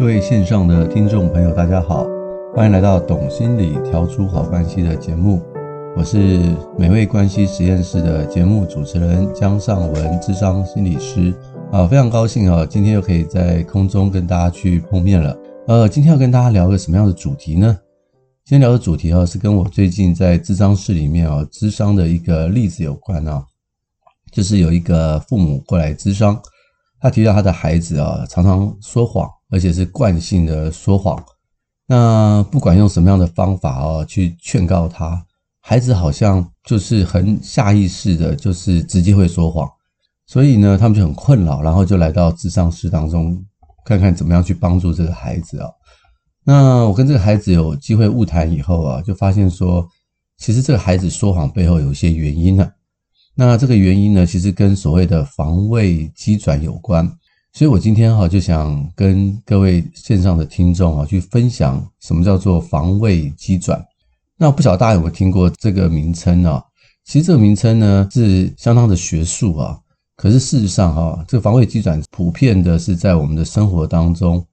各位线上的听众朋友，大家好，欢迎来到《懂心理调出好关系》的节目，我是美味关系实验室的节目主持人江尚文，智商心理师啊，非常高兴啊，今天又可以在空中跟大家去碰面了。呃，今天要跟大家聊个什么样的主题呢？今天聊的主题啊，是跟我最近在智商室里面啊，咨商的一个例子有关啊，就是有一个父母过来咨商，他提到他的孩子啊，常常说谎。而且是惯性的说谎，那不管用什么样的方法哦，去劝告他，孩子好像就是很下意识的，就是直接会说谎，所以呢，他们就很困扰，然后就来到智商室当中，看看怎么样去帮助这个孩子啊。那我跟这个孩子有机会晤谈以后啊，就发现说，其实这个孩子说谎背后有一些原因呢。那这个原因呢，其实跟所谓的防卫机转有关。所以我今天哈就想跟各位线上的听众啊去分享什么叫做防卫机转。那不晓得大家有没有听过这个名称啊？其实这个名称呢是相当的学术啊。可是事实上哈，这个防卫机转普遍的是在我们的生活当中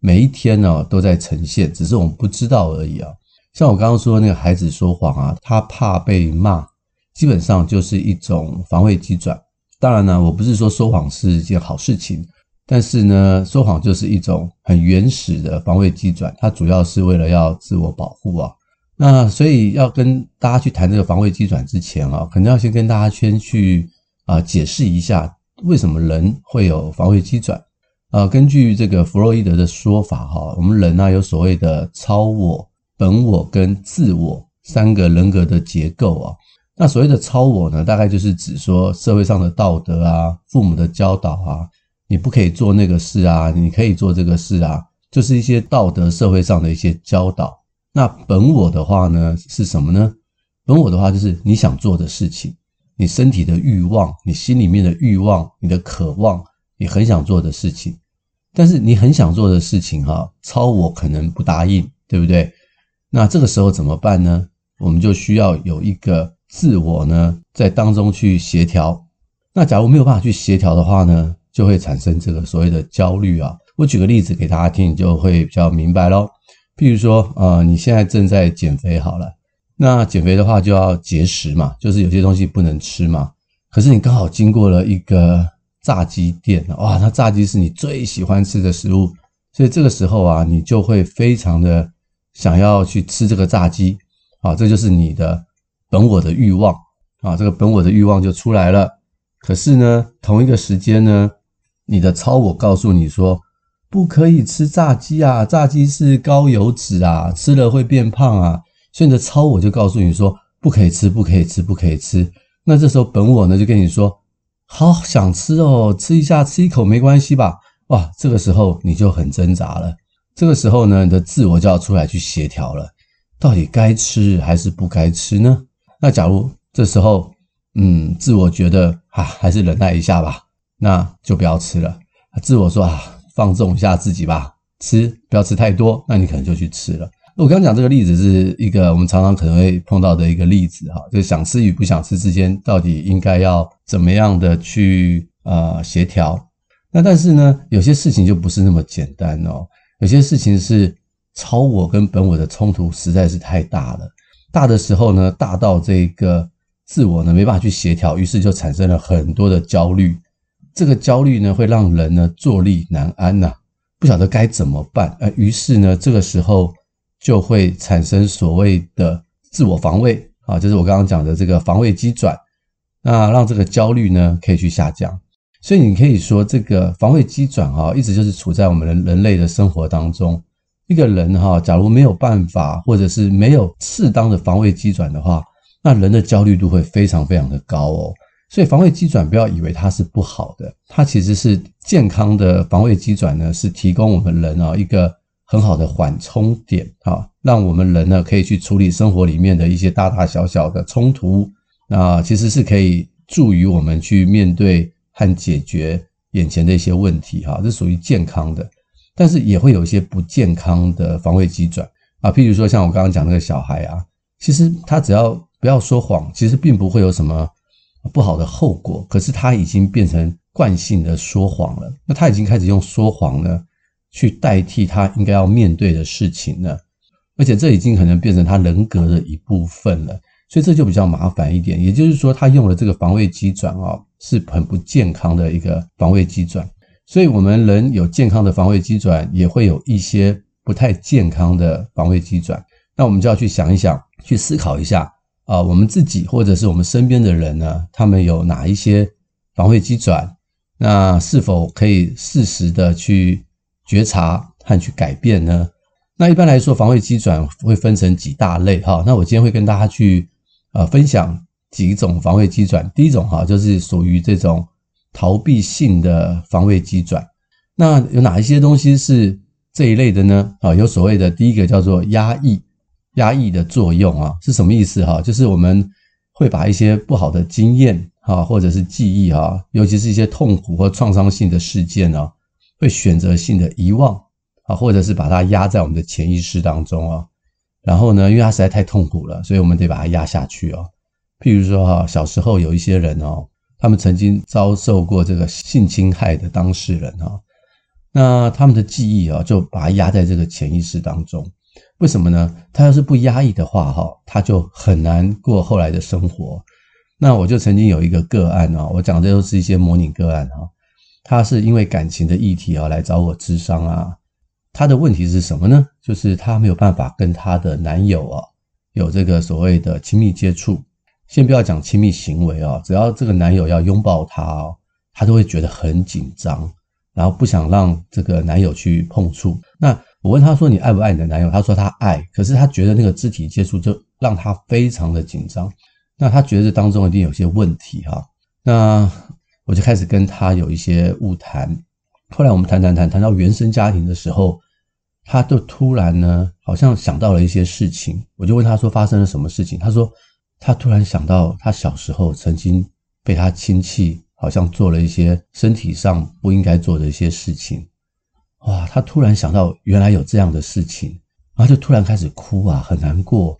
每一天呢都在呈现，只是我们不知道而已啊。像我刚刚说那个孩子说谎啊，他怕被骂，基本上就是一种防卫机转。当然呢，我不是说说谎是一件好事情。但是呢，说谎就是一种很原始的防卫机转，它主要是为了要自我保护啊。那所以要跟大家去谈这个防卫机转之前啊，可能要先跟大家先去啊解释一下为什么人会有防卫机转啊。根据这个弗洛伊德的说法哈，我们人呢有所谓的超我、本我跟自我三个人格的结构啊。那所谓的超我呢，大概就是指说社会上的道德啊、父母的教导啊。你不可以做那个事啊，你可以做这个事啊，就是一些道德社会上的一些教导。那本我的话呢，是什么呢？本我的话就是你想做的事情，你身体的欲望，你心里面的欲望，你的渴望，你很想做的事情。但是你很想做的事情哈，超我可能不答应，对不对？那这个时候怎么办呢？我们就需要有一个自我呢，在当中去协调。那假如没有办法去协调的话呢？就会产生这个所谓的焦虑啊。我举个例子给大家听，你就会比较明白咯。譬如说，呃，你现在正在减肥好了，那减肥的话就要节食嘛，就是有些东西不能吃嘛。可是你刚好经过了一个炸鸡店，哇，那炸鸡是你最喜欢吃的食物，所以这个时候啊，你就会非常的想要去吃这个炸鸡啊，这就是你的本我的欲望啊，这个本我的欲望就出来了。可是呢，同一个时间呢，你的超我告诉你说，不可以吃炸鸡啊，炸鸡是高油脂啊，吃了会变胖啊。所以你的超我就告诉你说，不可以吃，不可以吃，不可以吃。那这时候本我呢就跟你说，好想吃哦，吃一下，吃一口没关系吧？哇，这个时候你就很挣扎了。这个时候呢，你的自我就要出来去协调了，到底该吃还是不该吃呢？那假如这时候，嗯，自我觉得啊，还是忍耐一下吧。那就不要吃了。自我说啊，放纵一下自己吧，吃不要吃太多。那你可能就去吃了。我刚刚讲这个例子是一个我们常常可能会碰到的一个例子哈，就想吃与不想吃之间到底应该要怎么样的去呃协调。那但是呢，有些事情就不是那么简单哦。有些事情是超我跟本我的冲突实在是太大了，大的时候呢，大到这个自我呢没办法去协调，于是就产生了很多的焦虑。这个焦虑呢，会让人呢坐立难安呐，不晓得该怎么办。呃，于是呢，这个时候就会产生所谓的自我防卫啊，就是我刚刚讲的这个防卫机转，那让这个焦虑呢可以去下降。所以你可以说，这个防卫机转啊，一直就是处在我们人人类的生活当中。一个人哈，假如没有办法，或者是没有适当的防卫机转的话，那人的焦虑度会非常非常的高哦。所以防卫机转不要以为它是不好的，它其实是健康的防卫机转呢，是提供我们人啊一个很好的缓冲点啊，让我们人呢可以去处理生活里面的一些大大小小的冲突，那其实是可以助于我们去面对和解决眼前的一些问题哈，这属于健康的，但是也会有一些不健康的防卫机转啊，譬如说像我刚刚讲那个小孩啊，其实他只要不要说谎，其实并不会有什么。不好的后果，可是他已经变成惯性的说谎了。那他已经开始用说谎呢，去代替他应该要面对的事情了，而且这已经可能变成他人格的一部分了。所以这就比较麻烦一点。也就是说，他用了这个防卫机转啊，是很不健康的一个防卫机转。所以我们人有健康的防卫机转，也会有一些不太健康的防卫机转。那我们就要去想一想，去思考一下。啊，我们自己或者是我们身边的人呢，他们有哪一些防卫机转？那是否可以适时的去觉察和去改变呢？那一般来说，防卫机转会分成几大类哈。那我今天会跟大家去呃分享几种防卫机转。第一种哈，就是属于这种逃避性的防卫机转。那有哪一些东西是这一类的呢？啊，有所谓的第一个叫做压抑。压抑的作用啊，是什么意思哈？就是我们会把一些不好的经验哈，或者是记忆哈，尤其是一些痛苦或创伤性的事件呢，会选择性的遗忘啊，或者是把它压在我们的潜意识当中啊。然后呢，因为它实在太痛苦了，所以我们得把它压下去哦。譬如说哈，小时候有一些人哦，他们曾经遭受过这个性侵害的当事人哈，那他们的记忆啊，就把它压在这个潜意识当中。为什么呢？他要是不压抑的话，哈，他就很难过后来的生活。那我就曾经有一个个案啊，我讲的都是一些模拟个案哈。他是因为感情的议题啊来找我咨商啊。他的问题是什么呢？就是他没有办法跟他的男友啊有这个所谓的亲密接触。先不要讲亲密行为啊，只要这个男友要拥抱她哦，她都会觉得很紧张，然后不想让这个男友去碰触。那我问她说：“你爱不爱你的男友？”她说：“她爱。”可是她觉得那个肢体接触就让她非常的紧张。那她觉得这当中一定有些问题哈。那我就开始跟她有一些误谈。后来我们谈谈谈谈到原生家庭的时候，她就突然呢，好像想到了一些事情。我就问她说：“发生了什么事情？”她说：“他突然想到他小时候曾经被他亲戚好像做了一些身体上不应该做的一些事情。”哇，他突然想到原来有这样的事情，然后就突然开始哭啊，很难过，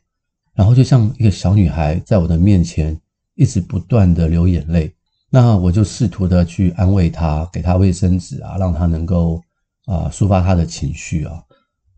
然后就像一个小女孩在我的面前一直不断的流眼泪。那我就试图的去安慰她，给她卫生纸啊，让她能够啊抒发她的情绪啊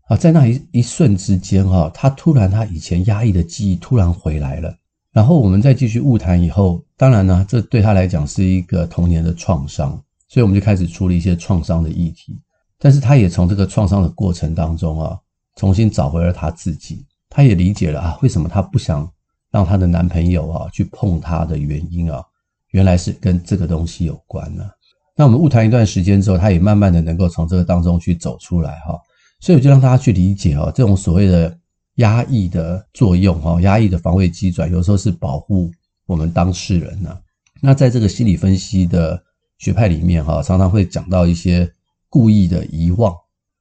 啊，在那一一瞬之间哈，她突然她以前压抑的记忆突然回来了。然后我们再继续误谈以后，当然呢，这对她来讲是一个童年的创伤，所以我们就开始处理一些创伤的议题。但是他也从这个创伤的过程当中啊，重新找回了他自己。他也理解了啊，为什么他不想让他的男朋友啊去碰他的原因啊，原来是跟这个东西有关呢。那我们误谈一段时间之后，他也慢慢的能够从这个当中去走出来哈。所以我就让大家去理解啊，这种所谓的压抑的作用哈，压抑的防卫机转，有时候是保护我们当事人呢。那在这个心理分析的学派里面哈，常常会讲到一些。故意的遗忘，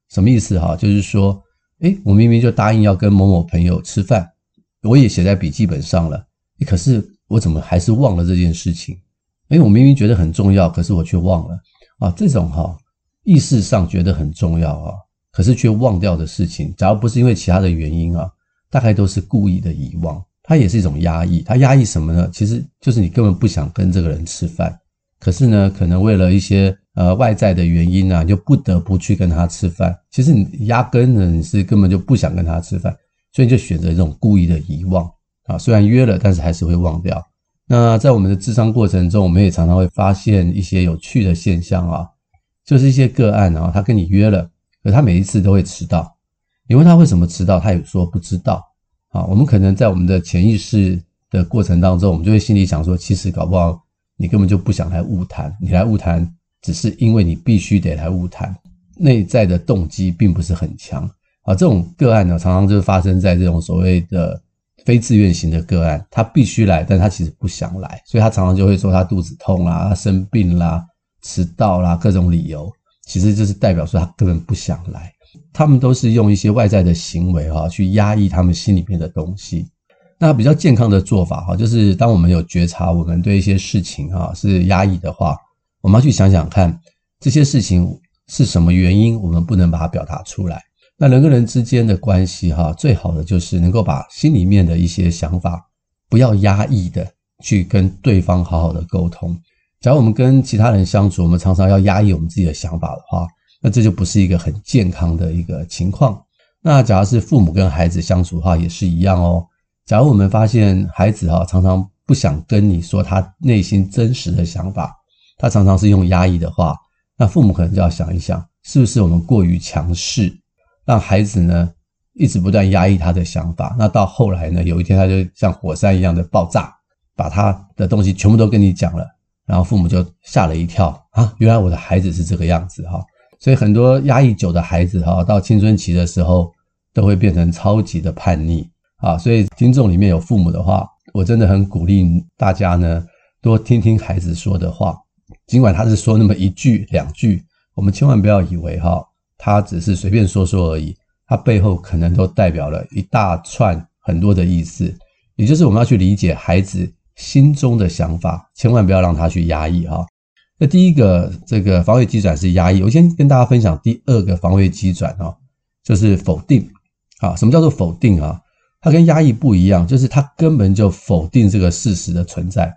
什么意思哈？就是说，诶，我明明就答应要跟某某朋友吃饭，我也写在笔记本上了，可是我怎么还是忘了这件事情？诶，我明明觉得很重要，可是我却忘了啊！这种哈，意识上觉得很重要啊，可是却忘掉的事情，假如不是因为其他的原因啊，大概都是故意的遗忘。它也是一种压抑，它压抑什么呢？其实就是你根本不想跟这个人吃饭，可是呢，可能为了一些。呃，外在的原因、啊，就不得不去跟他吃饭。其实你压根呢，你是根本就不想跟他吃饭，所以你就选择这种故意的遗忘啊。虽然约了，但是还是会忘掉。那在我们的智商过程中，我们也常常会发现一些有趣的现象啊，就是一些个案啊，他跟你约了，可他每一次都会迟到。你问他为什么迟到，他也说不知道啊。我们可能在我们的潜意识的过程当中，我们就会心里想说，其实搞不好你根本就不想来晤谈，你来晤谈。只是因为你必须得来晤谈，内在的动机并不是很强啊。这种个案呢，常常就是发生在这种所谓的非自愿型的个案，他必须来，但他其实不想来，所以他常常就会说他肚子痛啦、生病啦、迟到啦各种理由，其实就是代表说他根本不想来。他们都是用一些外在的行为哈去压抑他们心里面的东西。那比较健康的做法哈，就是当我们有觉察我们对一些事情哈是压抑的话，我们要去想想看这些事情是什么原因，我们不能把它表达出来。那人跟人之间的关系哈，最好的就是能够把心里面的一些想法不要压抑的去跟对方好好的沟通。假如我们跟其他人相处，我们常常要压抑我们自己的想法的话，那这就不是一个很健康的一个情况。那假如是父母跟孩子相处的话，也是一样哦。假如我们发现孩子哈常常不想跟你说他内心真实的想法，他常常是用压抑的话，那父母可能就要想一想，是不是我们过于强势？让孩子呢一直不断压抑他的想法，那到后来呢，有一天他就像火山一样的爆炸，把他的东西全部都跟你讲了，然后父母就吓了一跳啊，原来我的孩子是这个样子哈。所以很多压抑久的孩子哈，到青春期的时候都会变成超级的叛逆啊。所以听众里面有父母的话，我真的很鼓励大家呢，多听听孩子说的话，尽管他是说那么一句两句，我们千万不要以为哈。他只是随便说说而已，他背后可能都代表了一大串很多的意思，也就是我们要去理解孩子心中的想法，千万不要让他去压抑哈。那第一个这个防卫机转是压抑，我先跟大家分享第二个防卫机转哈，就是否定啊。什么叫做否定啊？它跟压抑不一样，就是他根本就否定这个事实的存在，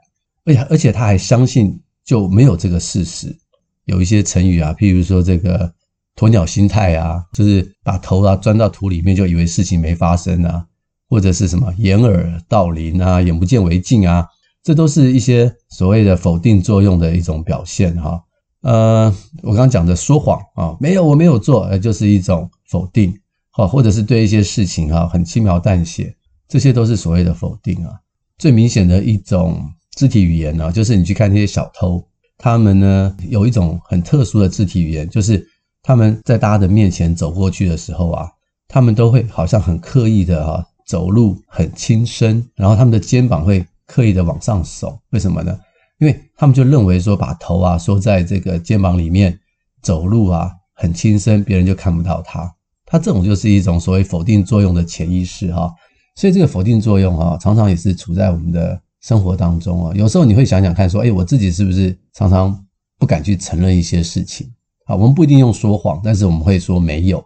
而且而且他还相信就没有这个事实。有一些成语啊，譬如说这个。鸵鸟心态啊，就是把头啊钻到土里面，就以为事情没发生啊，或者是什么掩耳盗铃啊，眼不见为净啊，这都是一些所谓的否定作用的一种表现哈。呃，我刚刚讲的说谎啊，没有，我没有做，呃，就是一种否定，好，或者是对一些事情哈很轻描淡写，这些都是所谓的否定啊。最明显的一种肢体语言呢，就是你去看那些小偷，他们呢有一种很特殊的肢体语言，就是。他们在大家的面前走过去的时候啊，他们都会好像很刻意的哈走路很轻声，然后他们的肩膀会刻意的往上耸。为什么呢？因为他们就认为说把头啊缩在这个肩膀里面走路啊很轻声，别人就看不到他。他这种就是一种所谓否定作用的潜意识哈。所以这个否定作用啊，常常也是处在我们的生活当中啊。有时候你会想想看说，哎，我自己是不是常常不敢去承认一些事情？啊，我们不一定用说谎，但是我们会说没有，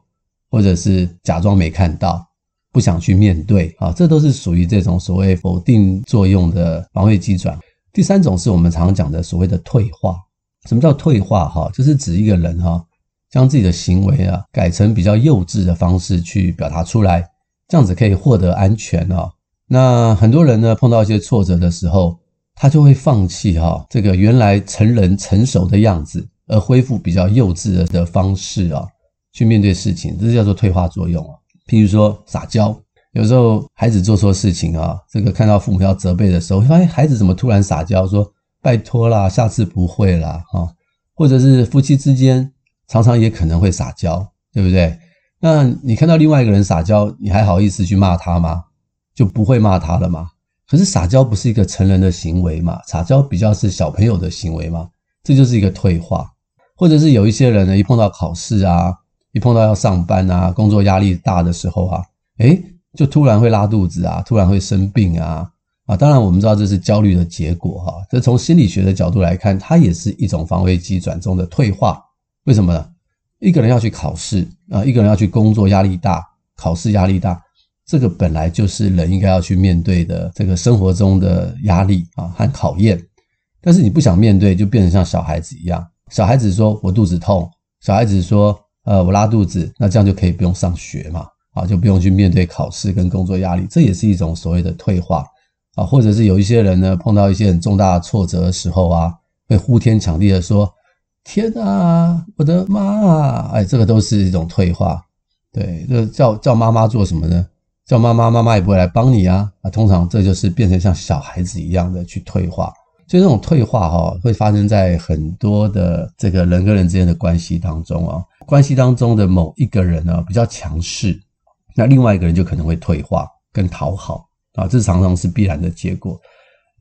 或者是假装没看到，不想去面对啊，这都是属于这种所谓否定作用的防卫机转。第三种是我们常讲的所谓的退化。什么叫退化？哈，就是指一个人哈，将自己的行为啊改成比较幼稚的方式去表达出来，这样子可以获得安全啊。那很多人呢碰到一些挫折的时候，他就会放弃哈这个原来成人成熟的样子。而恢复比较幼稚的方式啊，去面对事情，这叫做退化作用啊。譬如说撒娇，有时候孩子做错事情啊，这个看到父母要责备的时候，会发现孩子怎么突然撒娇，说拜托啦，下次不会啦，哈，或者是夫妻之间常常也可能会撒娇，对不对？那你看到另外一个人撒娇，你还好意思去骂他吗？就不会骂他了吗？可是撒娇不是一个成人的行为嘛，撒娇比较是小朋友的行为嘛，这就是一个退化。或者是有一些人呢，一碰到考试啊，一碰到要上班啊，工作压力大的时候啊，诶，就突然会拉肚子啊，突然会生病啊，啊，当然我们知道这是焦虑的结果哈。这从心理学的角度来看，它也是一种防卫机转中的退化。为什么呢？一个人要去考试啊，一个人要去工作，压力大，考试压力大，这个本来就是人应该要去面对的这个生活中的压力啊和考验。但是你不想面对，就变成像小孩子一样。小孩子说：“我肚子痛。”小孩子说：“呃，我拉肚子。”那这样就可以不用上学嘛？啊，就不用去面对考试跟工作压力，这也是一种所谓的退化啊。或者是有一些人呢，碰到一些很重大的挫折的时候啊，会呼天抢地的说：“天啊，我的妈啊！”哎，这个都是一种退化。对，就叫叫妈妈做什么呢？叫妈妈，妈妈也不会来帮你啊。啊，通常这就是变成像小孩子一样的去退化。所以这种退化哈，会发生在很多的这个人跟人之间的关系当中啊。关系当中的某一个人呢，比较强势，那另外一个人就可能会退化跟讨好啊，这常常是必然的结果。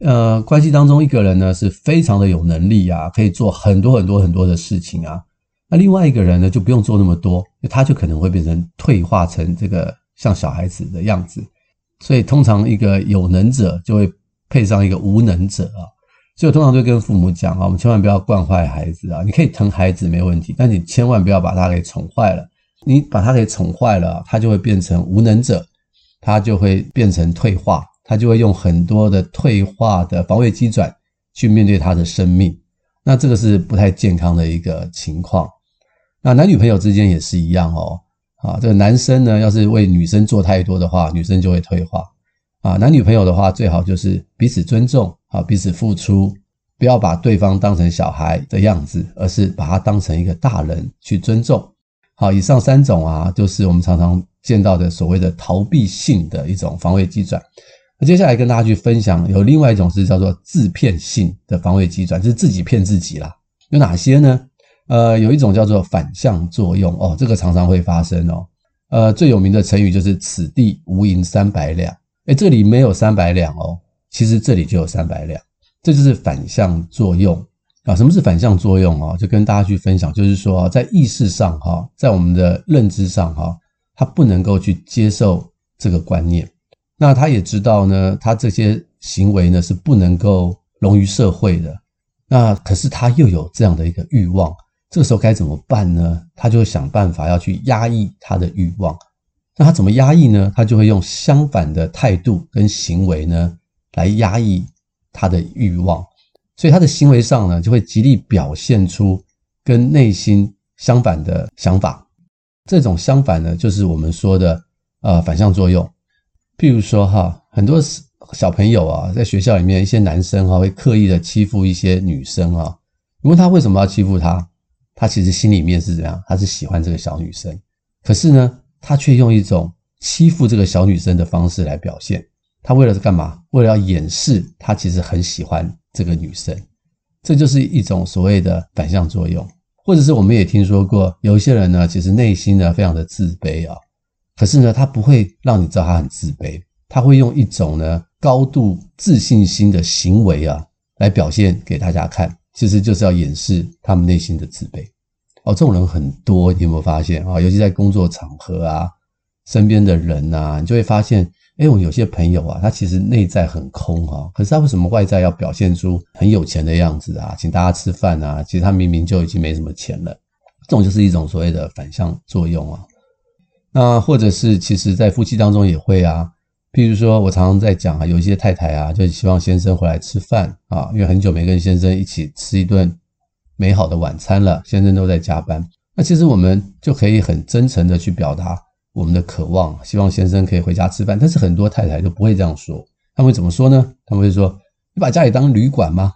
呃，关系当中一个人呢是非常的有能力啊，可以做很多很多很多的事情啊。那另外一个人呢就不用做那么多，他就可能会变成退化成这个像小孩子的样子。所以通常一个有能者就会配上一个无能者啊。所以我通常就跟父母讲啊，我们千万不要惯坏孩子啊。你可以疼孩子没问题，但你千万不要把他给宠坏了。你把他给宠坏了，他就会变成无能者，他就会变成退化。他就会用很多的退化的防卫机转去面对他的生命，那这个是不太健康的一个情况。那男女朋友之间也是一样哦，啊，这个男生呢，要是为女生做太多的话，女生就会退化。啊，男女朋友的话，最好就是彼此尊重，啊，彼此付出，不要把对方当成小孩的样子，而是把他当成一个大人去尊重。好，以上三种啊，就是我们常常见到的所谓的逃避性的一种防卫机转。那接下来跟大家去分享，有另外一种是叫做自骗性的防卫机转，就是自己骗自己啦。有哪些呢？呃，有一种叫做反向作用哦，这个常常会发生哦。呃，最有名的成语就是“此地无银三百两”。诶，这里没有三百两哦，其实这里就有三百两，这就是反向作用啊。什么是反向作用啊？就跟大家去分享，就是说啊在意识上哈，在我们的认知上哈，他不能够去接受这个观念。那他也知道呢，他这些行为呢是不能够融于社会的。那可是他又有这样的一个欲望，这个时候该怎么办呢？他就想办法要去压抑他的欲望。那他怎么压抑呢？他就会用相反的态度跟行为呢来压抑他的欲望。所以他的行为上呢就会极力表现出跟内心相反的想法。这种相反呢就是我们说的呃反向作用。譬如说哈，很多小朋友啊，在学校里面，一些男生哈会刻意的欺负一些女生啊。你问他为什么要欺负她，他其实心里面是怎样？他是喜欢这个小女生，可是呢，他却用一种欺负这个小女生的方式来表现。他为了是干嘛？为了要掩饰他其实很喜欢这个女生。这就是一种所谓的反向作用，或者是我们也听说过，有一些人呢，其实内心呢非常的自卑啊。可是呢，他不会让你知道他很自卑，他会用一种呢高度自信心的行为啊来表现给大家看，其实就是要掩饰他们内心的自卑。哦，这种人很多，你有没有发现啊？尤其在工作场合啊，身边的人啊，你就会发现，哎，我有些朋友啊，他其实内在很空啊，可是他为什么外在要表现出很有钱的样子啊，请大家吃饭啊？其实他明明就已经没什么钱了。这种就是一种所谓的反向作用啊。那或者是，其实，在夫妻当中也会啊。譬如说，我常常在讲啊，有一些太太啊，就希望先生回来吃饭啊，因为很久没跟先生一起吃一顿美好的晚餐了，先生都在加班。那其实我们就可以很真诚的去表达我们的渴望，希望先生可以回家吃饭。但是很多太太都不会这样说，他们会怎么说呢？他们会说：“你把家里当旅馆吗？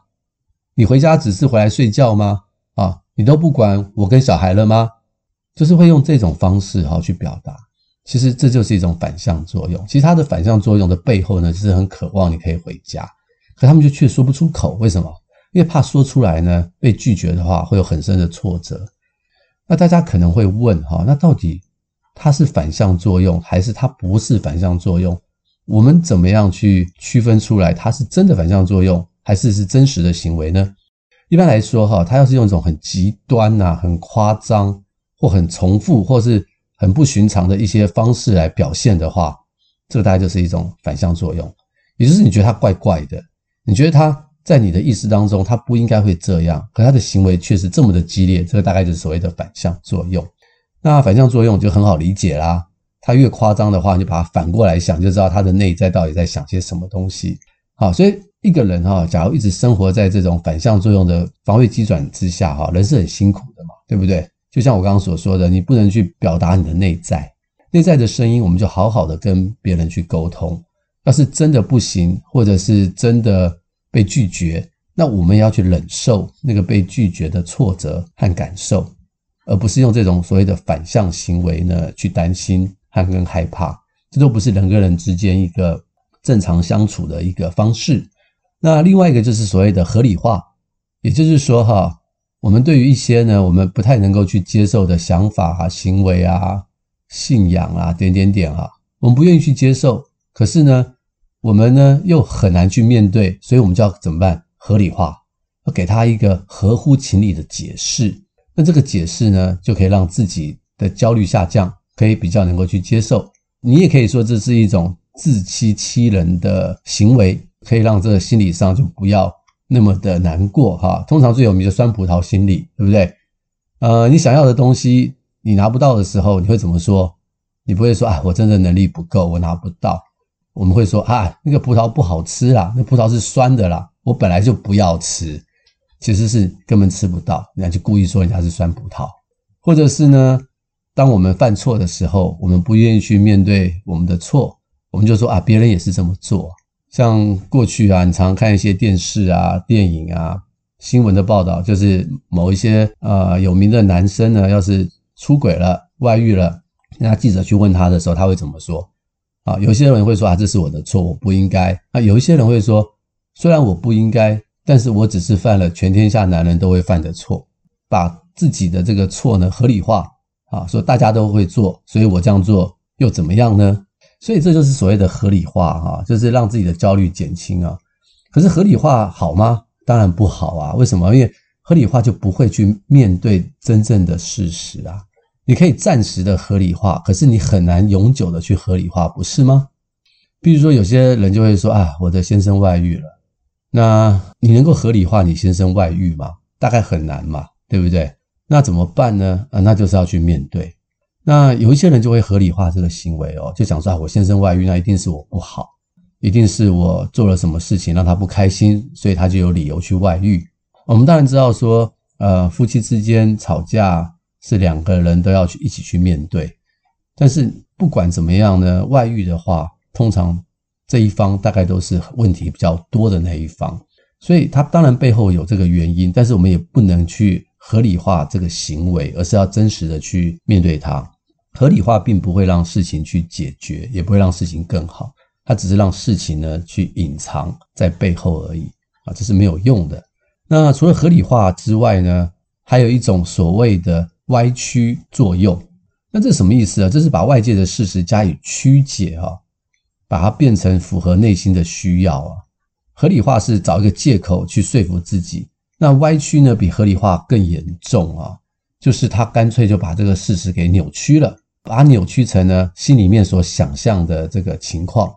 你回家只是回来睡觉吗？啊，你都不管我跟小孩了吗？”就是会用这种方式哈去表达，其实这就是一种反向作用。其实它的反向作用的背后呢，就是很渴望你可以回家，可他们就却说不出口。为什么？因为怕说出来呢被拒绝的话，会有很深的挫折。那大家可能会问哈，那到底它是反向作用，还是它不是反向作用？我们怎么样去区分出来它是真的反向作用，还是是真实的行为呢？一般来说哈，它要是用一种很极端呐、很夸张。或很重复，或是很不寻常的一些方式来表现的话，这个大概就是一种反向作用。也就是你觉得它怪怪的，你觉得它在你的意识当中他不应该会这样，可他的行为却是这么的激烈，这个大概就是所谓的反向作用。那反向作用就很好理解啦，他越夸张的话，你就把它反过来想，就知道他的内在到底在想些什么东西。好，所以一个人哈，假如一直生活在这种反向作用的防卫机转之下，哈，人是很辛苦的嘛，对不对？就像我刚刚所说的，你不能去表达你的内在，内在的声音，我们就好好的跟别人去沟通。要是真的不行，或者是真的被拒绝，那我们要去忍受那个被拒绝的挫折和感受，而不是用这种所谓的反向行为呢去担心和跟害怕。这都不是人跟人之间一个正常相处的一个方式。那另外一个就是所谓的合理化，也就是说哈。我们对于一些呢，我们不太能够去接受的想法啊、行为啊、信仰啊、点点点啊，我们不愿意去接受。可是呢，我们呢又很难去面对，所以我们就要怎么办？合理化，要给他一个合乎情理的解释。那这个解释呢，就可以让自己的焦虑下降，可以比较能够去接受。你也可以说这是一种自欺欺人的行为，可以让这个心理上就不要那么的难过哈。通常最有名的酸葡萄心理，对不对？呃，你想要的东西你拿不到的时候，你会怎么说？你不会说啊，我真的能力不够，我拿不到。我们会说啊，那个葡萄不好吃啦，那葡萄是酸的啦，我本来就不要吃，其实是根本吃不到，人家就故意说人家是酸葡萄，或者是呢，当我们犯错的时候，我们不愿意去面对我们的错，我们就说啊，别人也是这么做。像过去啊，你常看一些电视啊、电影啊、新闻的报道，就是某一些呃有名的男生呢，要是出轨了、外遇了，那记者去问他的时候，他会怎么说？啊，有些人会说啊，这是我的错，我不应该。啊，有一些人会说，虽然我不应该，但是我只是犯了全天下男人都会犯的错，把自己的这个错呢合理化。啊，说大家都会做，所以我这样做又怎么样呢？所以这就是所谓的合理化，哈，就是让自己的焦虑减轻啊。可是合理化好吗？当然不好啊。为什么？因为合理化就不会去面对真正的事实啊。你可以暂时的合理化，可是你很难永久的去合理化，不是吗？比如说，有些人就会说啊，我的先生外遇了，那你能够合理化你先生外遇吗？大概很难嘛，对不对？那怎么办呢？啊，那就是要去面对。那有一些人就会合理化这个行为哦，就想说啊，我先生外遇，那一定是我不好，一定是我做了什么事情让他不开心，所以他就有理由去外遇。我们当然知道说，呃，夫妻之间吵架。是两个人都要去一起去面对，但是不管怎么样呢，外遇的话，通常这一方大概都是问题比较多的那一方，所以他当然背后有这个原因，但是我们也不能去合理化这个行为，而是要真实的去面对它。合理化并不会让事情去解决，也不会让事情更好，它只是让事情呢去隐藏在背后而已啊，这是没有用的。那除了合理化之外呢，还有一种所谓的。歪曲作用，那这什么意思啊？这是把外界的事实加以曲解啊，把它变成符合内心的需要啊。合理化是找一个借口去说服自己，那歪曲呢，比合理化更严重啊，就是他干脆就把这个事实给扭曲了，把它扭曲成呢心里面所想象的这个情况。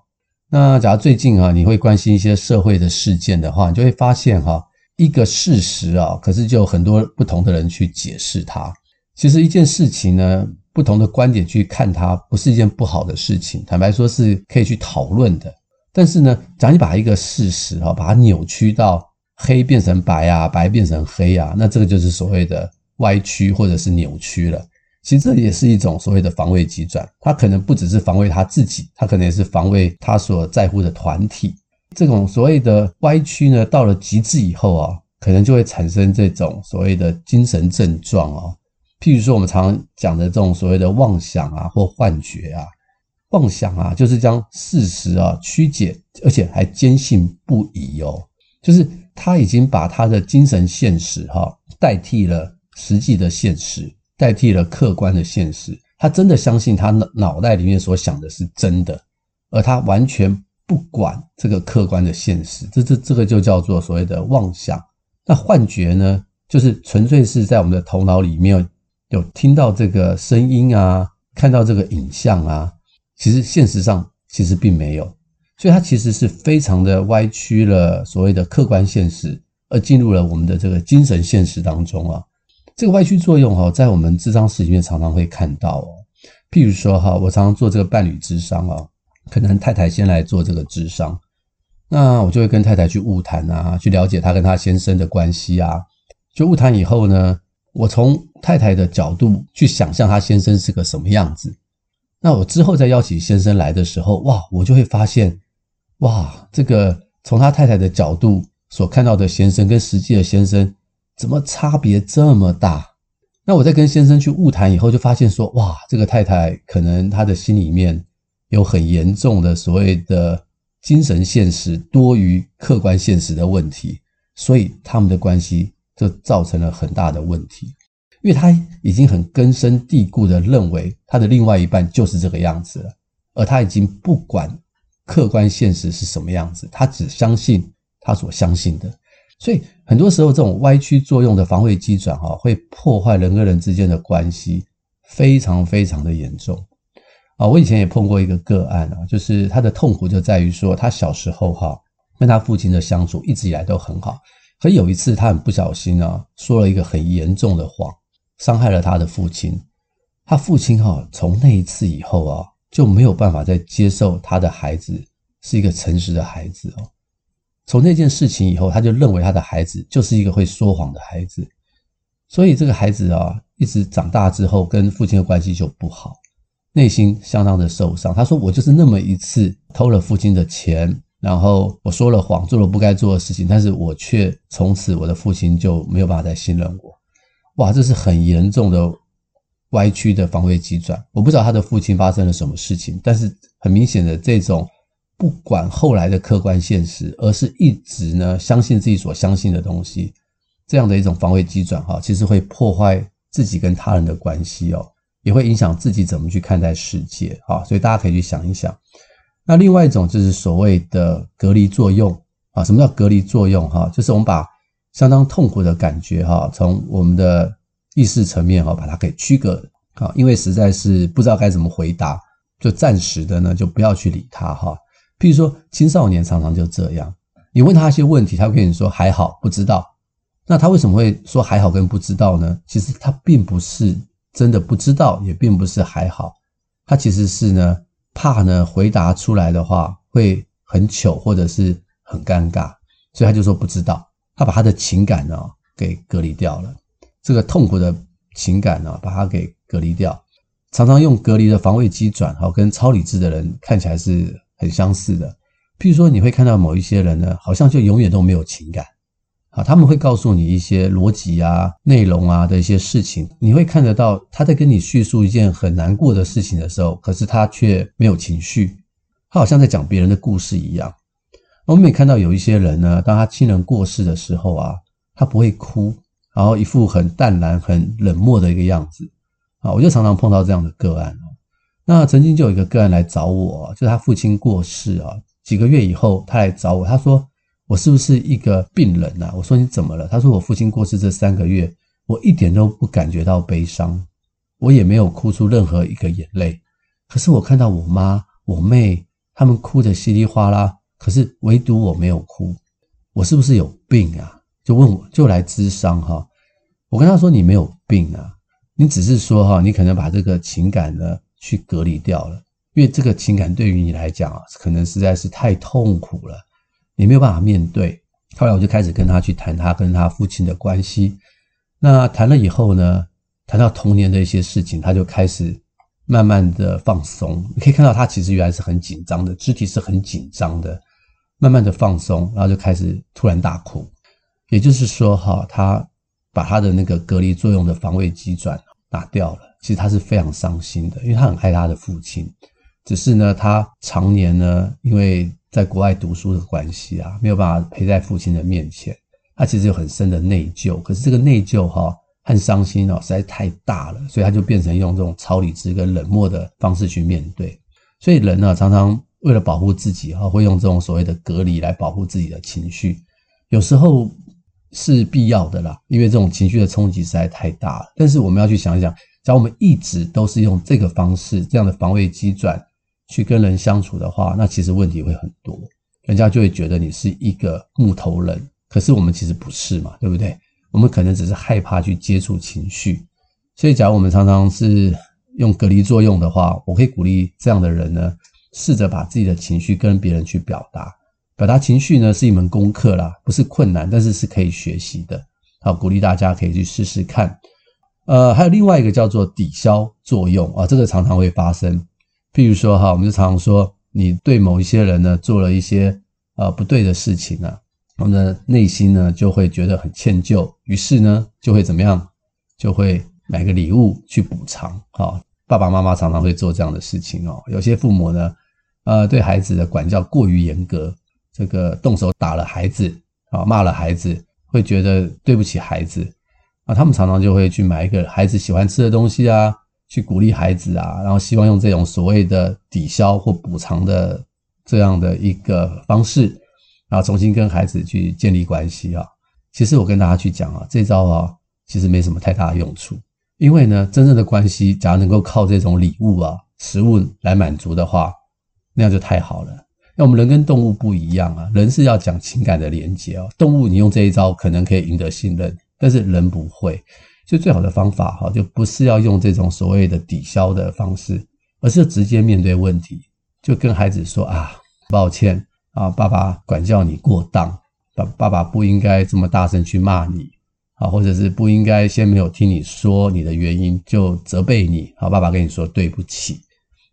那假如最近啊，你会关心一些社会的事件的话，你就会发现哈，一个事实啊，可是就有很多不同的人去解释它。其实一件事情呢，不同的观点去看它，不是一件不好的事情。坦白说，是可以去讨论的。但是呢，假如你把一个事实哈，把它扭曲到黑变成白啊，白变成黑啊，那这个就是所谓的歪曲或者是扭曲了。其实这也是一种所谓的防卫机转，他可能不只是防卫他自己，他可能也是防卫他所在乎的团体。这种所谓的歪曲呢，到了极致以后啊，可能就会产生这种所谓的精神症状啊。譬如说，我们常常讲的这种所谓的妄想啊，或幻觉啊，妄想啊，就是将事实啊曲解，而且还坚信不疑哦。就是他已经把他的精神现实哈代替了实际的现实，代替了客观的现实。他真的相信他脑脑袋里面所想的是真的，而他完全不管这个客观的现实。这这这个就叫做所谓的妄想。那幻觉呢，就是纯粹是在我们的头脑里面。有听到这个声音啊，看到这个影像啊，其实现实上其实并没有，所以它其实是非常的歪曲了所谓的客观现实，而进入了我们的这个精神现实当中啊。这个歪曲作用哈，在我们智商室里面常常会看到哦。譬如说哈，我常常做这个伴侣智商啊，可能太太先来做这个智商，那我就会跟太太去晤谈啊，去了解她跟她先生的关系啊。就晤谈以后呢，我从太太的角度去想象她先生是个什么样子，那我之后再邀请先生来的时候，哇，我就会发现，哇，这个从他太太的角度所看到的先生跟实际的先生怎么差别这么大？那我在跟先生去晤谈以后，就发现说，哇，这个太太可能她的心里面有很严重的所谓的精神现实多于客观现实的问题，所以他们的关系。这造成了很大的问题，因为他已经很根深蒂固的认为他的另外一半就是这个样子了，而他已经不管客观现实是什么样子，他只相信他所相信的。所以很多时候，这种歪曲作用的防卫机转哈，会破坏人跟人之间的关系，非常非常的严重啊！我以前也碰过一个个案啊，就是他的痛苦就在于说，他小时候哈跟他父亲的相处一直以来都很好，可有一次他很不小心啊，说了一个很严重的谎，伤害了他的父亲。他父亲哈从那一次以后啊，就没有办法再接受他的孩子是一个诚实的孩子哦。从那件事情以后，他就认为他的孩子就是一个会说谎的孩子，所以这个孩子啊，一直长大之后跟父亲的关系就不好，内心相当的受伤。他说：“我就是那么一次偷了父亲的钱，然后我说了谎，做了不该做的事情，但是我却从此我的父亲就没有办法再信任我。”哇，这是很严重的歪曲的防卫机转。我不知道他的父亲发生了什么事情，但是很明显的这种。不管后来的客观现实，而是一直呢相信自己所相信的东西，这样的一种防卫机转哈，其实会破坏自己跟他人的关系哦，也会影响自己怎么去看待世界啊。所以大家可以去想一想。那另外一种就是所谓的隔离作用啊，什么叫隔离作用哈？就是我们把相当痛苦的感觉哈，从我们的意识层面哈，把它给区隔啊，因为实在是不知道该怎么回答，就暂时的呢就不要去理它哈。譬如说，青少年常常就这样，你问他一些问题，他会跟你说还好，不知道。那他为什么会说还好跟不知道呢？其实他并不是真的不知道，也并不是还好，他其实是呢怕呢回答出来的话会很糗或者是很尴尬，所以他就说不知道。他把他的情感呢给隔离掉了，这个痛苦的情感呢把它给隔离掉，常常用隔离的防卫机转，哈，跟超理智的人看起来是。很相似的，譬如说，你会看到某一些人呢，好像就永远都没有情感，啊，他们会告诉你一些逻辑啊、内容啊的一些事情，你会看得到他在跟你叙述一件很难过的事情的时候，可是他却没有情绪，他好像在讲别人的故事一样。我们也看到有一些人呢，当他亲人过世的时候啊，他不会哭，然后一副很淡然、很冷漠的一个样子，啊，我就常常碰到这样的个案。那曾经就有一个个案来找我，就是他父亲过世啊，几个月以后他来找我，他说我是不是一个病人呐？我说你怎么了？他说我父亲过世这三个月，我一点都不感觉到悲伤，我也没有哭出任何一个眼泪。可是我看到我妈、我妹他们哭得稀里哗啦，可是唯独我没有哭，我是不是有病啊？就问我就来咨商哈。我跟他说你没有病啊，你只是说哈，你可能把这个情感呢。去隔离掉了，因为这个情感对于你来讲啊，可能实在是太痛苦了，你没有办法面对。后来我就开始跟他去谈他跟他父亲的关系。那谈了以后呢，谈到童年的一些事情，他就开始慢慢的放松。你可以看到他其实原来是很紧张的，肢体是很紧张的，慢慢的放松，然后就开始突然大哭。也就是说，哈，他把他的那个隔离作用的防卫机转拿掉了。其实他是非常伤心的，因为他很爱他的父亲，只是呢，他常年呢，因为在国外读书的关系啊，没有办法陪在父亲的面前，他其实有很深的内疚。可是这个内疚哈和伤心哦，实在太大了，所以他就变成用这种超理智跟冷漠的方式去面对。所以人呢，常常为了保护自己哈，会用这种所谓的隔离来保护自己的情绪，有时候是必要的啦，因为这种情绪的冲击实在太大了。但是我们要去想一想。假如我们一直都是用这个方式，这样的防卫机转去跟人相处的话，那其实问题会很多，人家就会觉得你是一个木头人。可是我们其实不是嘛，对不对？我们可能只是害怕去接触情绪。所以，假如我们常常是用隔离作用的话，我可以鼓励这样的人呢，试着把自己的情绪跟别人去表达。表达情绪呢，是一门功课啦，不是困难，但是是可以学习的。好，鼓励大家可以去试试看。呃，还有另外一个叫做抵消作用啊，这个常常会发生。譬如说哈，我们就常常说，你对某一些人呢做了一些呃不对的事情呢，我们的内心呢就会觉得很歉疚，于是呢就会怎么样？就会买个礼物去补偿。哈，爸爸妈妈常常会做这样的事情哦。有些父母呢，呃，对孩子的管教过于严格，这个动手打了孩子啊，骂了孩子，会觉得对不起孩子。啊，他们常常就会去买一个孩子喜欢吃的东西啊，去鼓励孩子啊，然后希望用这种所谓的抵消或补偿的这样的一个方式，然后重新跟孩子去建立关系啊。其实我跟大家去讲啊，这招啊，其实没什么太大的用处，因为呢，真正的关系，假如能够靠这种礼物啊、食物来满足的话，那样就太好了。那我们人跟动物不一样啊，人是要讲情感的连接哦。动物你用这一招可能可以赢得信任，但是人不会。所以最好的方法哈，就不是要用这种所谓的抵消的方式，而是直接面对问题，就跟孩子说啊，抱歉啊，爸爸管教你过当，爸爸爸不应该这么大声去骂你啊，或者是不应该先没有听你说你的原因就责备你，好，爸爸跟你说对不起。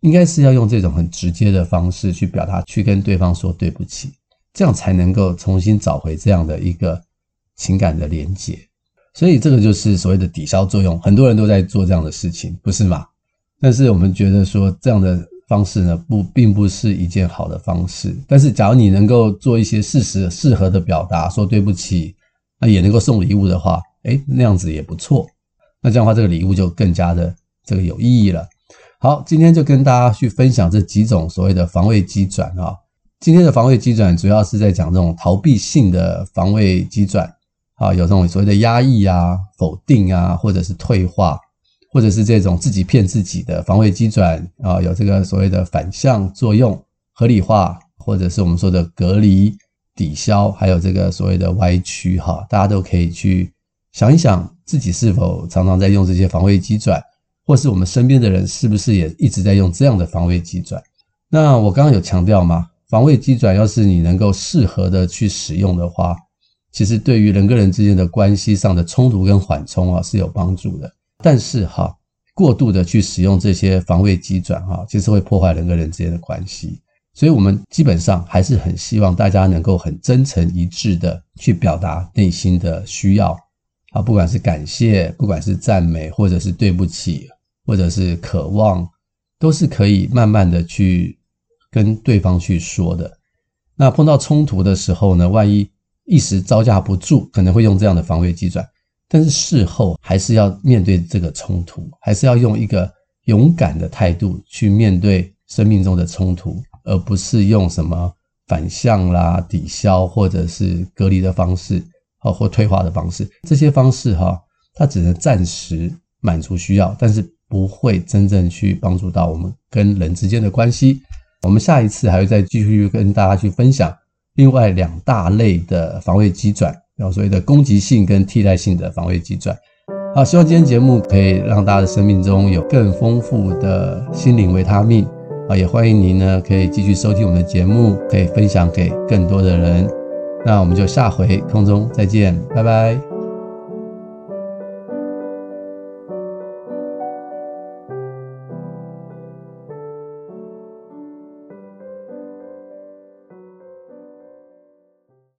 应该是要用这种很直接的方式去表达，去跟对方说对不起，这样才能够重新找回这样的一个情感的连结。所以这个就是所谓的抵消作用，很多人都在做这样的事情，不是吗？但是我们觉得说这样的方式呢，不并不是一件好的方式。但是假如你能够做一些适时适合的表达，说对不起，那也能够送礼物的话，诶，那样子也不错。那这样的话，这个礼物就更加的这个有意义了。好，今天就跟大家去分享这几种所谓的防卫机转啊。今天的防卫机转主要是在讲这种逃避性的防卫机转啊，有这种所谓的压抑啊、否定啊，或者是退化，或者是这种自己骗自己的防卫机转啊，有这个所谓的反向作用、合理化，或者是我们说的隔离、抵消，还有这个所谓的歪曲哈。大家都可以去想一想，自己是否常常在用这些防卫机转。或是我们身边的人是不是也一直在用这样的防卫机转？那我刚刚有强调吗？防卫机转要是你能够适合的去使用的话，其实对于人跟人之间的关系上的冲突跟缓冲啊是有帮助的。但是哈，过度的去使用这些防卫机转哈，其实会破坏人跟人之间的关系。所以我们基本上还是很希望大家能够很真诚一致的去表达内心的需要啊，不管是感谢，不管是赞美，或者是对不起。或者是渴望，都是可以慢慢的去跟对方去说的。那碰到冲突的时候呢，万一一时招架不住，可能会用这样的防卫机转。但是事后还是要面对这个冲突，还是要用一个勇敢的态度去面对生命中的冲突，而不是用什么反向啦、抵消或者是隔离的方式，啊，或退化的方式。这些方式哈，它只能暂时满足需要，但是。不会真正去帮助到我们跟人之间的关系。我们下一次还会再继续跟大家去分享另外两大类的防卫机转，然后所谓的攻击性跟替代性的防卫机转。好，希望今天节目可以让大家的生命中有更丰富的心灵维他命。啊，也欢迎您呢可以继续收听我们的节目，可以分享给更多的人。那我们就下回空中再见，拜拜。